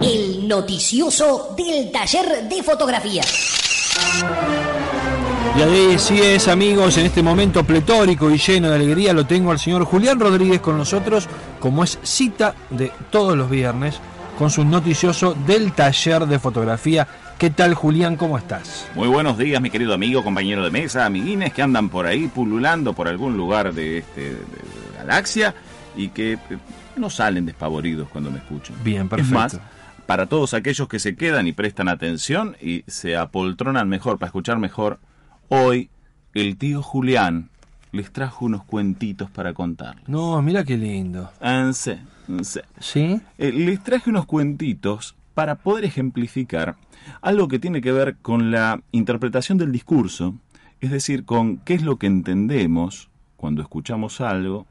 El noticioso del taller de fotografía. Y así es, amigos, en este momento pletórico y lleno de alegría lo tengo al señor Julián Rodríguez con nosotros, como es cita de todos los viernes, con su noticioso del taller de fotografía. ¿Qué tal, Julián? ¿Cómo estás? Muy buenos días, mi querido amigo, compañero de mesa, amiguines que andan por ahí pululando por algún lugar de, este, de galaxia y que eh, no salen despavoridos cuando me escuchan. Bien, perfecto. Es más, para todos aquellos que se quedan y prestan atención y se apoltronan mejor para escuchar mejor, hoy el tío Julián les trajo unos cuentitos para contarles. No, mira qué lindo. En sí. ¿Sí? Eh, les traje unos cuentitos para poder ejemplificar algo que tiene que ver con la interpretación del discurso, es decir, con qué es lo que entendemos cuando escuchamos algo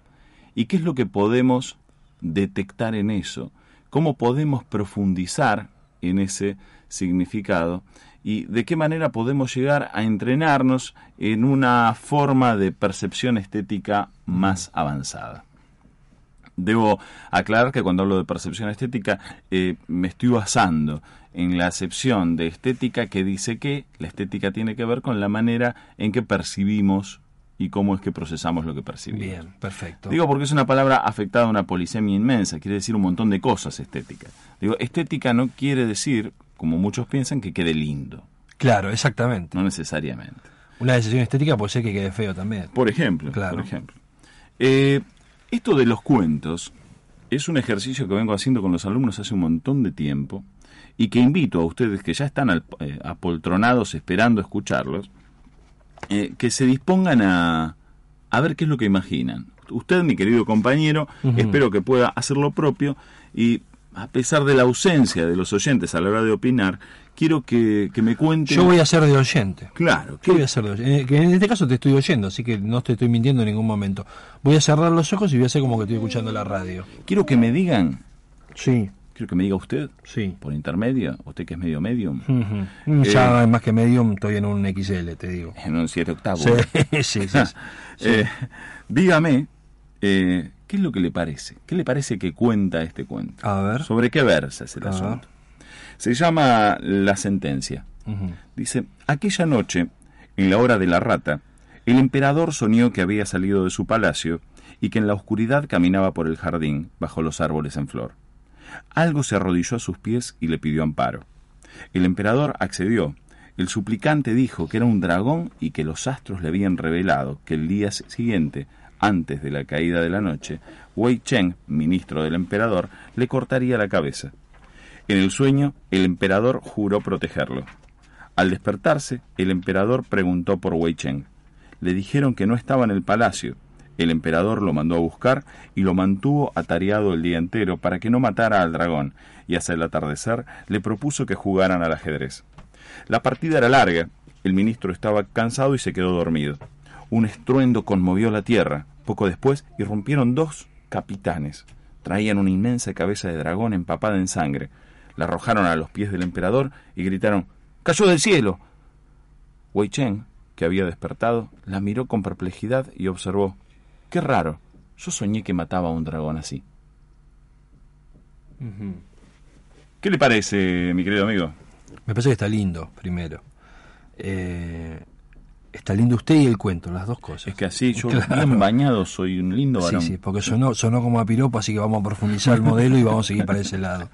y qué es lo que podemos detectar en eso, cómo podemos profundizar en ese significado y de qué manera podemos llegar a entrenarnos en una forma de percepción estética más avanzada. Debo aclarar que cuando hablo de percepción estética eh, me estoy basando en la acepción de estética que dice que la estética tiene que ver con la manera en que percibimos y cómo es que procesamos lo que percibimos. Bien, perfecto. Digo porque es una palabra afectada a una polisemia inmensa, quiere decir un montón de cosas estética. Digo, estética no quiere decir, como muchos piensan, que quede lindo. Claro, exactamente. No necesariamente. Una decisión estética puede ser que quede feo también. Por ejemplo, Claro. por ejemplo. Eh, esto de los cuentos es un ejercicio que vengo haciendo con los alumnos hace un montón de tiempo y que invito a ustedes que ya están al- eh, apoltronados esperando escucharlos, eh, que se dispongan a, a ver qué es lo que imaginan. Usted, mi querido compañero, espero que pueda hacer lo propio y a pesar de la ausencia de los oyentes a la hora de opinar, quiero que, que me cuenten... Yo voy a ser de oyente. Claro, ¿Qué voy ¿qué, a hacer de oyente? Eh, en este caso te estoy oyendo, así que no te estoy mintiendo en ningún momento. Voy a cerrar los ojos y voy a hacer como que estoy escuchando la radio. quiero que me digan, Sí, quiero que me diga usted, sí. por intermedio, usted que es medio medium, Ujú. Ya más que medium estoy en un XL, te digo. en un 7 octavo. Sí, sí, sí. sí. Eh, dígame, eh, ¿qué es lo que le parece? ¿Qué le parece que cuenta este cuento? A ver. ¿Sobre qué versa es el A ver. asunto? Se llama La Sentencia. Dice, aquella noche, en la hora de la rata, el emperador soñó que había salido de su palacio y que en la oscuridad caminaba por el jardín, bajo los árboles en flor. Algo se arrodilló a sus pies y le pidió amparo. El emperador accedió. El suplicante dijo que era un dragón y que los astros le habían revelado que el día siguiente, antes de la caída de la noche, Wei Cheng, ministro del emperador, le cortaría la cabeza. En el sueño, el emperador juró protegerlo. Al despertarse, el emperador preguntó por Wei Cheng. Le dijeron que no estaba en el palacio. El emperador lo mandó a buscar y lo mantuvo atareado el día entero para que no matara al dragón, y hacia el atardecer le propuso que jugaran al ajedrez. La partida era larga, el ministro estaba cansado y se quedó dormido. Un estruendo conmovió la tierra. Poco después irrumpieron dos capitanes. Traían una inmensa cabeza de dragón empapada en sangre. La arrojaron a los pies del emperador y gritaron ¡Cayó del cielo! Wei Chen, que había despertado, la miró con perplejidad y observó ¡Qué raro! Yo soñé que mataba a un dragón así. ¿Qué le parece, mi querido amigo? Me parece que está lindo, primero. Eh, está lindo usted y el cuento, las dos cosas. Es que así yo Claro. bien bañado soy un lindo Sí, varón. sí, porque sonó, sonó como a piropo, así que vamos a profundizar el modelo y vamos a seguir para ese lado.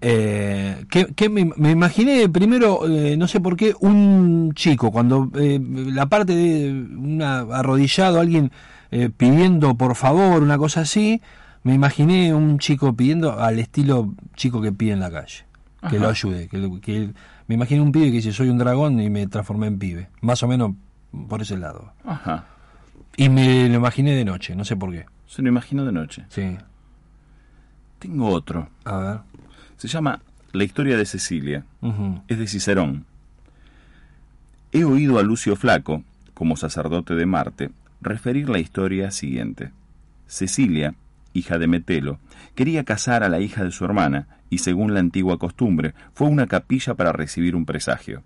Eh, que, que me, me imaginé primero, eh, no sé por qué, un chico, cuando eh, la parte de una arrodillado, alguien eh, pidiendo por favor, una cosa así, me imaginé un chico pidiendo al estilo chico que pide en la calle, que Ajá. lo ayude, que, que me imaginé un pibe que dice soy un dragón y me transformé en pibe, más o menos por ese lado. Ajá. Y me lo imaginé de noche, no sé por qué. Se lo imagino de noche. Sí. Tengo otro. A ver. Se llama La historia de Cecilia. Es de Cicerón. He oído a Lucio Flaco, como sacerdote de Marte, referir la historia siguiente. Cecilia, hija de Metelo, quería casar a la hija de su hermana y, según la antigua costumbre, fue una capilla para recibir un presagio.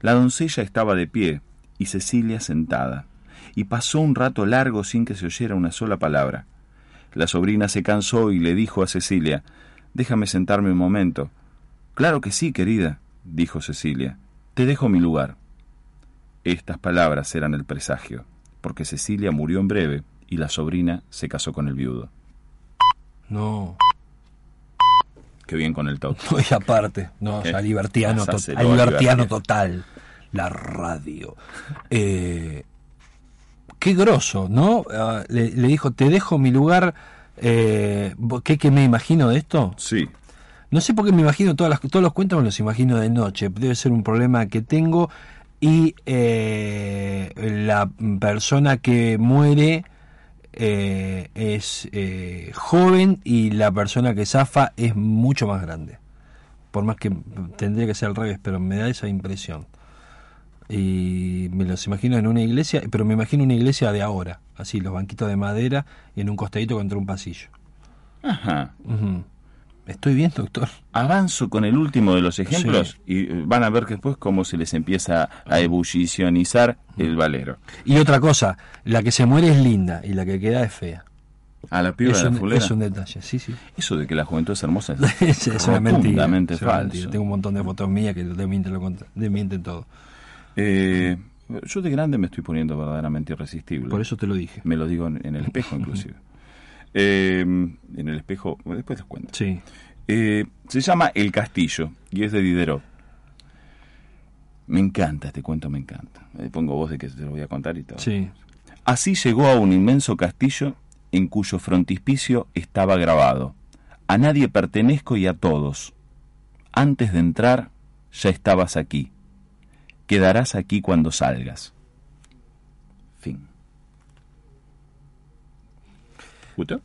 La doncella estaba de pie y Cecilia sentada, y pasó un rato largo sin que se oyera una sola palabra. La sobrina se cansó y le dijo a Cecilia, Déjame sentarme un momento. Claro que sí, querida, dijo Cecilia. Te dejo mi lugar. Estas palabras eran el presagio, porque Cecilia murió en breve y la sobrina se casó con el viudo. No. Qué bien con el toque. No, y aparte, no, Eh, ya libertiano, to- pasáselo a a libertiano libertiano. total. La radio. Eh, qué grosso, ¿no? Ah, le, le dijo, te dejo mi lugar. Eh, ¿qué, ¿Qué me imagino de esto? Sí, No sé por qué me imagino todas las, todos los cuentos me los imagino de noche. Debe ser un problema que tengo. Y eh, la persona que muere eh, es eh, joven y la persona que zafa es mucho más grande. Por más que tendría que ser al revés, pero me da esa impresión. Y me los imagino en una iglesia, pero me imagino una iglesia de ahora, así, los banquitos de madera y en un costadito contra un pasillo. Ajá. ¿Estoy bien, doctor? Avanzo con el último de los ejemplos y eh, van a ver después cómo se les empieza a ebullicionizar el valero. Y otra cosa, la que se muere es linda y la que queda es fea. A la piba Es de la un, fulera. es un detalle, sí, sí. Eso de que la juventud es hermosa es, es, una mentira. es falso. mentira. Tengo un montón de fotos mías que lo desmienten todo. Eh, yo de grande me estoy poniendo verdaderamente irresistible. Por eso te lo dije. Me lo digo en, en el espejo, inclusive. Eh, en el espejo, después les cuento. Sí. Eh, se llama El Castillo y es de Diderot. Me encanta este cuento, me encanta. Eh, pongo voz de que te lo voy a contar y todo. Sí. Así llegó a un inmenso castillo en cuyo frontispicio estaba grabado: A nadie pertenezco y a todos. Antes de entrar, ya estabas aquí. Quedarás aquí cuando salgas. Fin. ¿Gustó?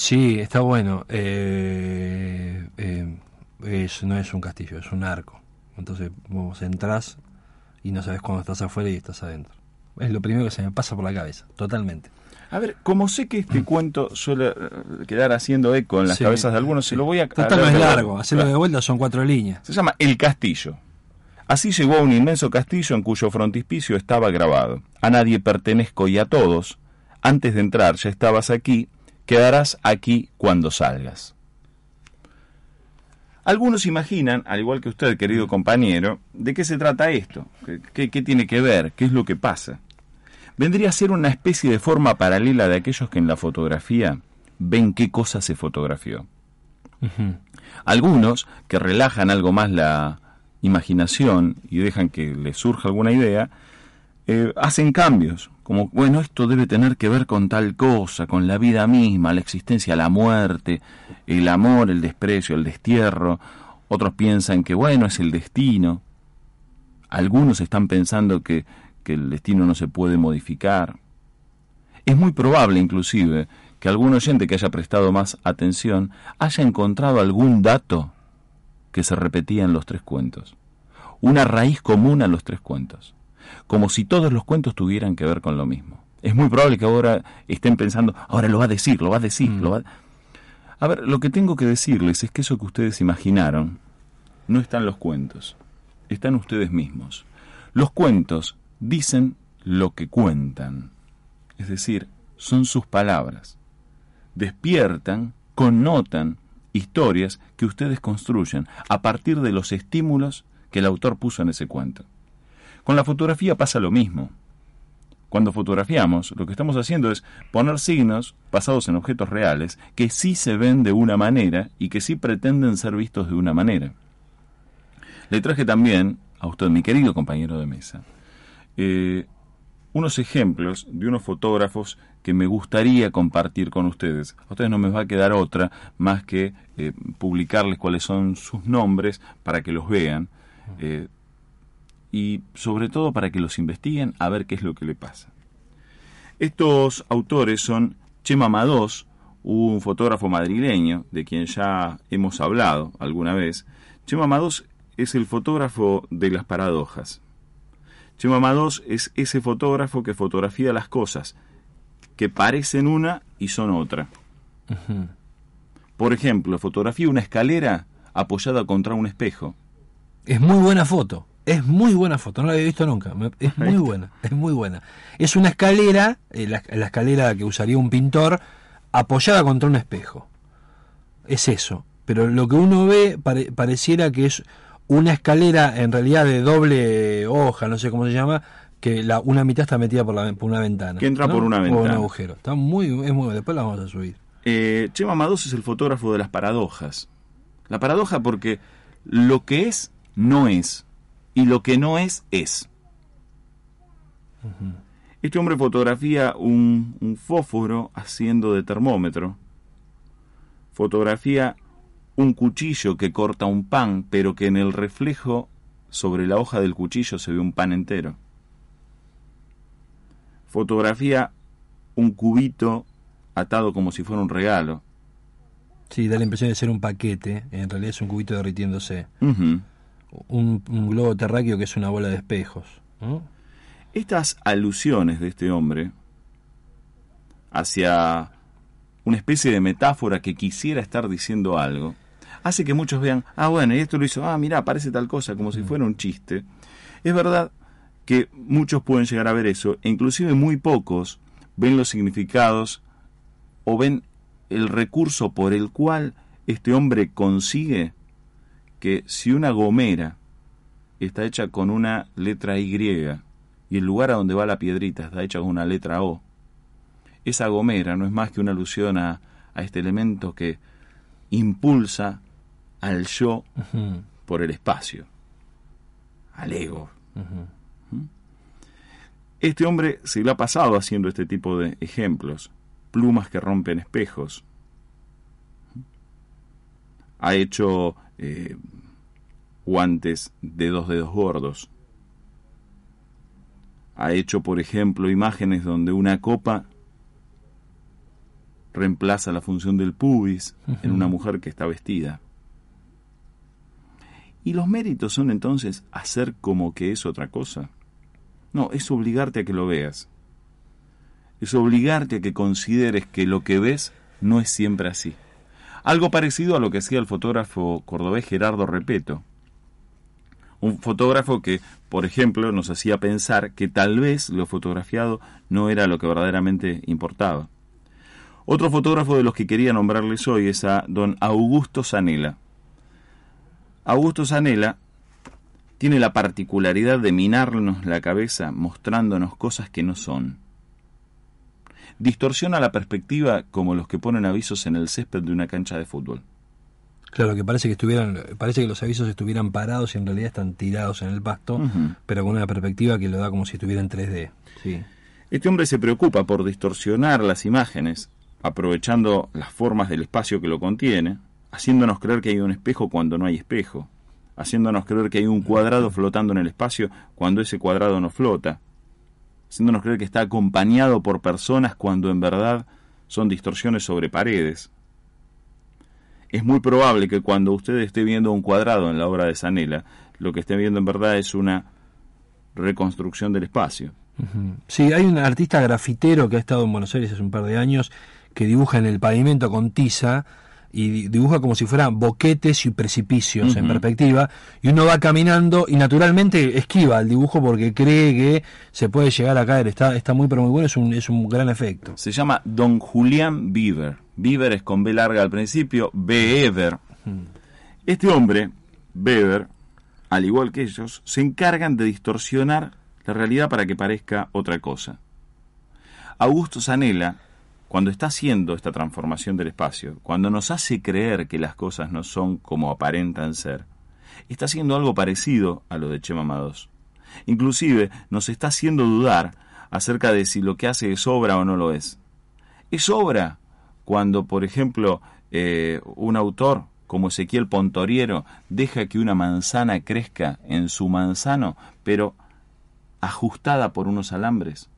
Sí, está bueno. Eh, eh, es, no es un castillo, es un arco. Entonces vos entras y no sabes cuándo estás afuera y estás adentro. Es lo primero que se me pasa por la cabeza, totalmente. A ver, como sé que este cuento suele eh, quedar haciendo eco en las Sí, cabezas de algunos, sí. se lo voy a... Total no es largo, hacerlo de vuelta son cuatro líneas. Se llama El Castillo. Así llegó a un inmenso castillo en cuyo frontispicio estaba grabado. A nadie pertenezco y a todos. Antes de entrar ya estabas aquí, quedarás aquí cuando salgas. Algunos imaginan, al igual que usted, querido compañero, de qué se trata esto, qué, tiene que ver, qué es lo que pasa. Vendría a ser una especie de forma paralela de aquellos que en la fotografía ven qué cosa se fotografió. Algunos que relajan algo más la imaginación y dejan que les surja alguna idea, eh, hacen cambios, como, bueno, esto debe tener que ver con tal cosa, con la vida misma, la existencia, la muerte, el amor, el desprecio, el destierro. Otros piensan que, bueno, es el destino. Algunos están pensando que, que el destino no se puede modificar. Es muy probable, inclusive, que algún oyente que haya prestado más atención haya encontrado algún dato que se repetía en los tres cuentos. Una raíz común a los tres cuentos. Como si todos los cuentos tuvieran que ver con lo mismo. Es muy probable que ahora estén pensando, ahora lo va a decir, lo va a decir, lo va a... A ver, lo que tengo que decirles es que eso que ustedes imaginaron no está en los cuentos, está en ustedes mismos. Los cuentos dicen lo que cuentan, es decir, son sus palabras. Despiertan, connotan historias que ustedes construyen a partir de los estímulos que el autor puso en ese cuento. Con la fotografía pasa lo mismo. Cuando fotografiamos, lo que estamos haciendo es poner signos basados en objetos reales que sí se ven de una manera y que sí pretenden ser vistos de una manera. Le traje también a usted, mi querido compañero de mesa, eh, unos ejemplos de unos fotógrafos que me gustaría compartir con ustedes. A ustedes no me va a quedar otra más que eh, publicarles cuáles son sus nombres para que los vean eh, y sobre todo para que los investiguen a ver qué es lo que le pasa. Estos autores son Chema Madós, un fotógrafo madrileño de quien ya hemos hablado alguna vez. Chema Madós es el fotógrafo de las paradojas. Chema Madós es ese fotógrafo que fotografía las cosas que parecen una y son otra. Por ejemplo, fotografía una escalera apoyada contra un espejo. Es muy buena foto. Es muy buena foto, no la había visto nunca. Es muy buena, es muy buena. Es una escalera, eh, la, escalera que usaría un pintor, apoyada contra un espejo. Es eso. Pero lo que uno ve pareciera que es una escalera en realidad de doble hoja, no sé cómo se llama, que la, una mitad está metida por, la, por una ventana. Que entra por una ventana. O un agujero. Está muy, es muy, después la vamos a subir. Eh, Chema Mados es el fotógrafo de las paradojas. La paradoja porque lo que es, no es. Y lo que no es, es. Este hombre fotografía un, un fósforo haciendo de termómetro. Fotografía un cuchillo que corta un pan, pero que en el reflejo sobre la hoja del cuchillo se ve un pan entero. Fotografía un cubito atado como si fuera un regalo. Sí, da la impresión de ser un paquete, en realidad es un cubito derritiéndose. Un, globo terráqueo que es una bola de espejos. Estas alusiones de este hombre hacia una especie de metáfora que quisiera estar diciendo algo, hace que muchos vean, ah, bueno, y esto lo hizo, ah, mira, parece tal cosa, como si mm. fuera un chiste. Es verdad que muchos pueden llegar a ver eso, e inclusive muy pocos ven los significados o ven el recurso por el cual este hombre consigue que si una gomera está hecha con una letra Y y el lugar a donde va la piedrita está hecha con una letra O, esa gomera no es más que una alusión a, a este elemento que impulsa al yo por el espacio, al ego. ¿Mm? Este hombre se lo ha pasado haciendo este tipo de ejemplos, plumas que rompen espejos. Ha hecho eh, guantes de dos dedos gordos. Ha hecho, por ejemplo, imágenes donde una copa reemplaza la función del pubis en una mujer que está vestida. ¿Y los méritos son entonces hacer como que es otra cosa? No, es obligarte a que lo veas. Es obligarte a que consideres que lo que ves no es siempre así. Algo parecido a lo que hacía el fotógrafo cordobés Gerardo Repeto. Un fotógrafo que, por ejemplo, nos hacía pensar que tal vez lo fotografiado no era lo que verdaderamente importaba. Otro fotógrafo de los que quería nombrarles hoy es a don Augusto Zanella. Augusto Zanella tiene la particularidad de minarnos la cabeza mostrándonos cosas que no son. Distorsiona la perspectiva como los que ponen avisos en el césped de una cancha de fútbol. Claro, que parece que estuvieran, parece que los avisos estuvieran parados y en realidad están tirados en el pasto, pero con una perspectiva que lo da como si estuviera en 3D. Sí. Este hombre se preocupa por distorsionar las imágenes aprovechando las formas del espacio que lo contiene, haciéndonos creer que hay un espejo cuando no hay espejo, haciéndonos creer que hay un cuadrado flotando en el espacio cuando ese cuadrado no flota, haciéndonos creer que está acompañado por personas cuando en verdad son distorsiones sobre paredes. Es muy probable que cuando usted esté viendo un cuadrado en la obra de Sanela, lo que esté viendo en verdad es una reconstrucción del espacio. Sí, hay un artista grafitero que ha estado en Buenos Aires hace un par de años que dibuja en el pavimento con tiza y dibuja como si fueran boquetes y precipicios en perspectiva y uno va caminando y naturalmente esquiva el dibujo porque cree que se puede llegar a caer. Está, está muy pero muy bueno es un, es un gran efecto. Se llama Don Julián Bieber. Bieber es con B larga al principio Beber. Este hombre Beber al igual que ellos se encargan de distorsionar la realidad para que parezca otra cosa. Augusto Zanella cuando está haciendo esta transformación del espacio, cuando nos hace creer que las cosas no son como aparentan ser, está haciendo algo parecido a lo de Chema Mados. Inclusive nos está haciendo dudar acerca de si lo que hace es obra o no lo es. Es obra cuando, por ejemplo, eh, un autor como Ezequiel Pontoriero deja que una manzana crezca en su manzano, pero ajustada por unos alambres.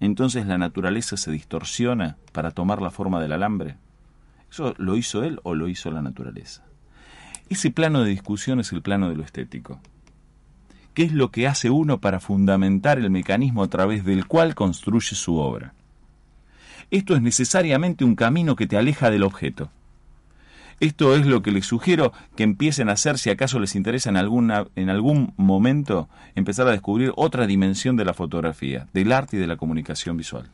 Entonces la naturaleza se distorsiona para tomar la forma del alambre. ¿Eso lo hizo él o lo hizo la naturaleza? Ese plano de discusión es el plano de lo estético. ¿Qué es lo que hace uno para fundamentar el mecanismo a través del cual construye su obra? Esto es necesariamente un camino que te aleja del objeto. Esto es lo que les sugiero que empiecen a hacer si acaso les interesa en, alguna, en algún momento empezar a descubrir otra dimensión de la fotografía, del arte y de la comunicación visual.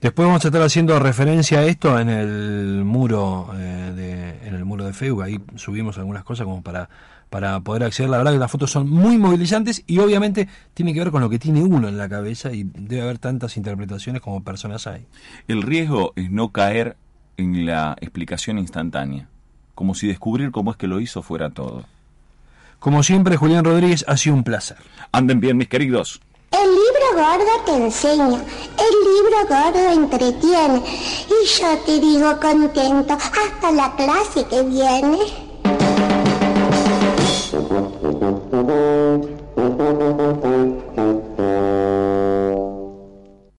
Después vamos a estar haciendo referencia a esto en el muro eh, de, en el muro de Facebook. Ahí subimos algunas cosas como para, para poder acceder. La verdad que las fotos son muy movilizantes y obviamente tiene que ver con lo que tiene uno en la cabeza y debe haber tantas interpretaciones como personas hay. El riesgo es no caer en la explicación instantánea como si descubrir cómo es que lo hizo fuera todo. Como siempre, Julián Rodríguez, ha sido un placer. Anden bien, mis queridos. El libro gordo te enseña, el libro gordo entretiene, y yo te digo contento hasta la clase que viene.